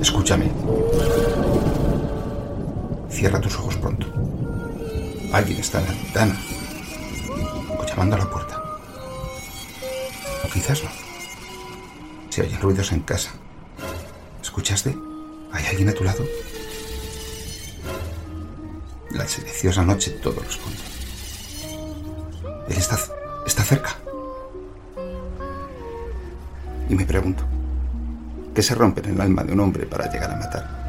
Escúchame. Cierra tus ojos pronto. Alguien está en la ventana. O llamando a la puerta. O quizás no. Se oyen ruidos en casa. ¿Escuchaste? ¿Hay alguien a tu lado? La silenciosa noche todo responde. Él está, está cerca. Y me pregunto, ¿qué se rompe en el alma de un hombre para llegar a matar?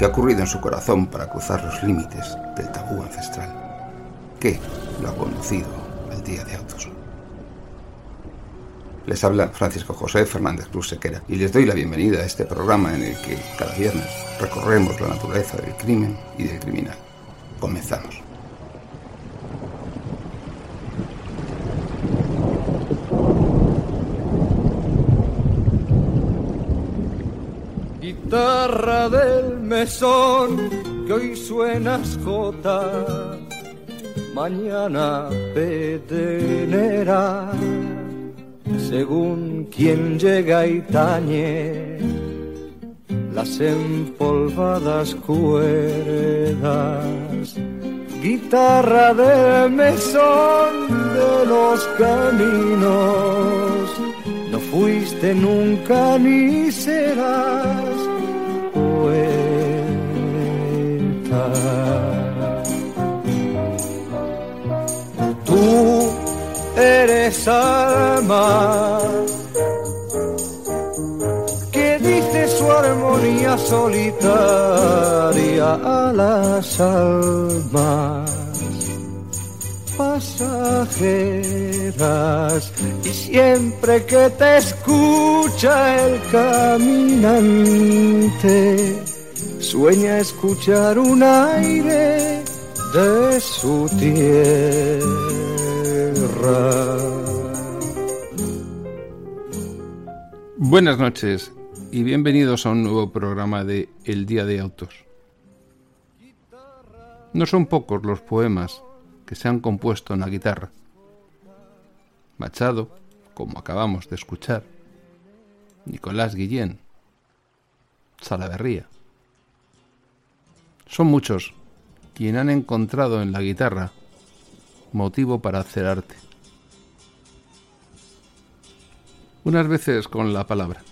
¿Qué ha ocurrido en su corazón para cruzar los límites del tabú ancestral? ¿Qué lo ha conducido al día de autos? Les habla Francisco José Fernández Cruz Sequera y les doy la bienvenida a este programa en el que cada viernes recorremos la naturaleza del crimen y del criminal. Comenzamos. Guitarra del mesón que hoy suenas jota, mañana petenera, según quien llega y tañe las empolvadas cuerdas. Guitarra del mesón de los caminos, no fuiste nunca ni serás poeta. Tú eres alma que dice su armonía solitaria a las almas pasajeras y siempre que te escucha el caminante sueña escuchar un aire de su tierra. Buenas noches y bienvenidos a un nuevo programa de El Día de Autos. No son pocos los poemas que se han compuesto en la guitarra. Machado, como acabamos de escuchar, Nicolás Guillén, Salaverría. Son muchos quienes han encontrado en la guitarra motivo para hacer arte. Unas veces con la palabra,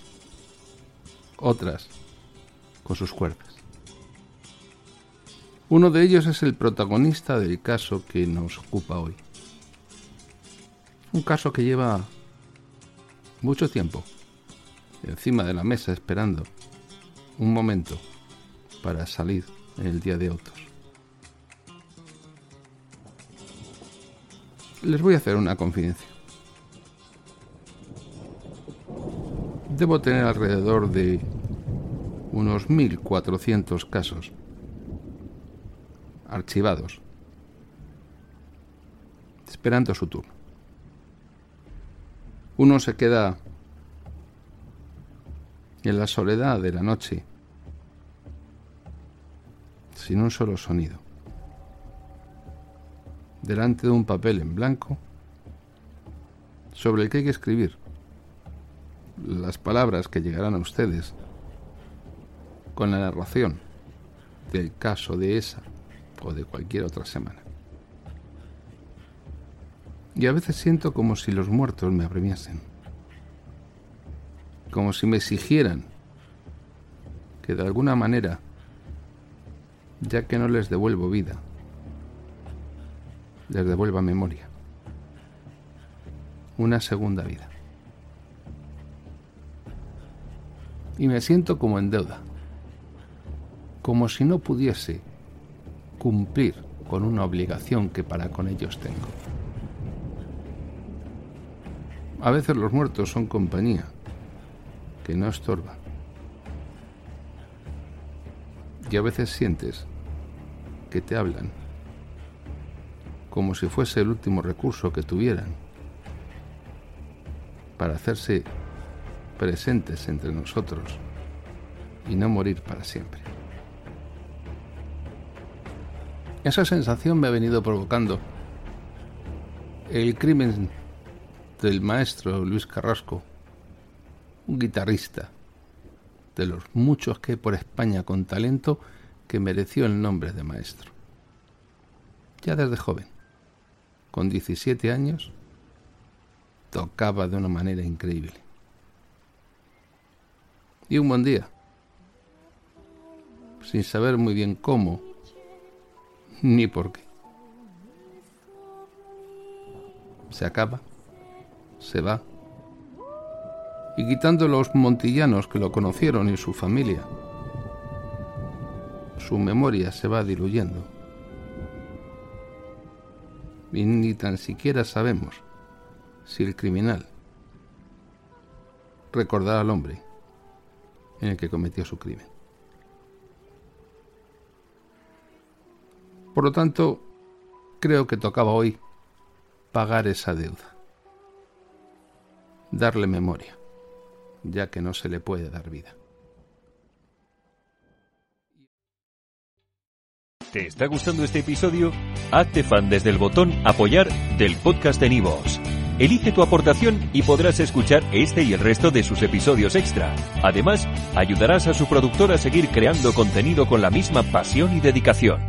otras con sus cuerdas. Uno de ellos es el protagonista del caso que nos ocupa hoy. Un caso que lleva mucho tiempo encima de la mesa esperando un momento para salir en el día de autos. Les voy a hacer una confidencia. Debo tener alrededor de unos 1.400 casos archivados, esperando su turno. Uno se queda en la soledad de la noche, sin un solo sonido, delante de un papel en blanco sobre el que hay que escribir las palabras que llegarán a ustedes con la narración del caso de esa o de cualquier otra semana. Y a veces siento como si los muertos me apremiasen, como si me exigieran que de alguna manera, ya que no les devuelvo vida, les devuelva memoria, una segunda vida. Y me siento como en deuda, como si no pudiese cumplir con una obligación que para con ellos tengo. A veces los muertos son compañía que no estorba. Y a veces sientes que te hablan como si fuese el último recurso que tuvieran para hacerse presentes entre nosotros y no morir para siempre. Esa sensación me ha venido provocando el crimen del maestro Luis Carrasco, un guitarrista de los muchos que por España con talento que mereció el nombre de maestro. Ya desde joven, con 17 años, tocaba de una manera increíble. Y un buen día, sin saber muy bien cómo ni por qué, se acaba, se va, y quitando los montillanos que lo conocieron y su familia, su memoria se va diluyendo. Y ni tan siquiera sabemos si el criminal recordará al hombre en el que cometió su crimen. Por lo tanto, creo que tocaba hoy pagar esa deuda, darle memoria, ya que no se le puede dar vida. ¿Te está gustando este episodio? Hazte fan desde el botón apoyar del podcast de Nivos. Elige tu aportación y podrás escuchar este y el resto de sus episodios extra. Además, ayudarás a su productor a seguir creando contenido con la misma pasión y dedicación.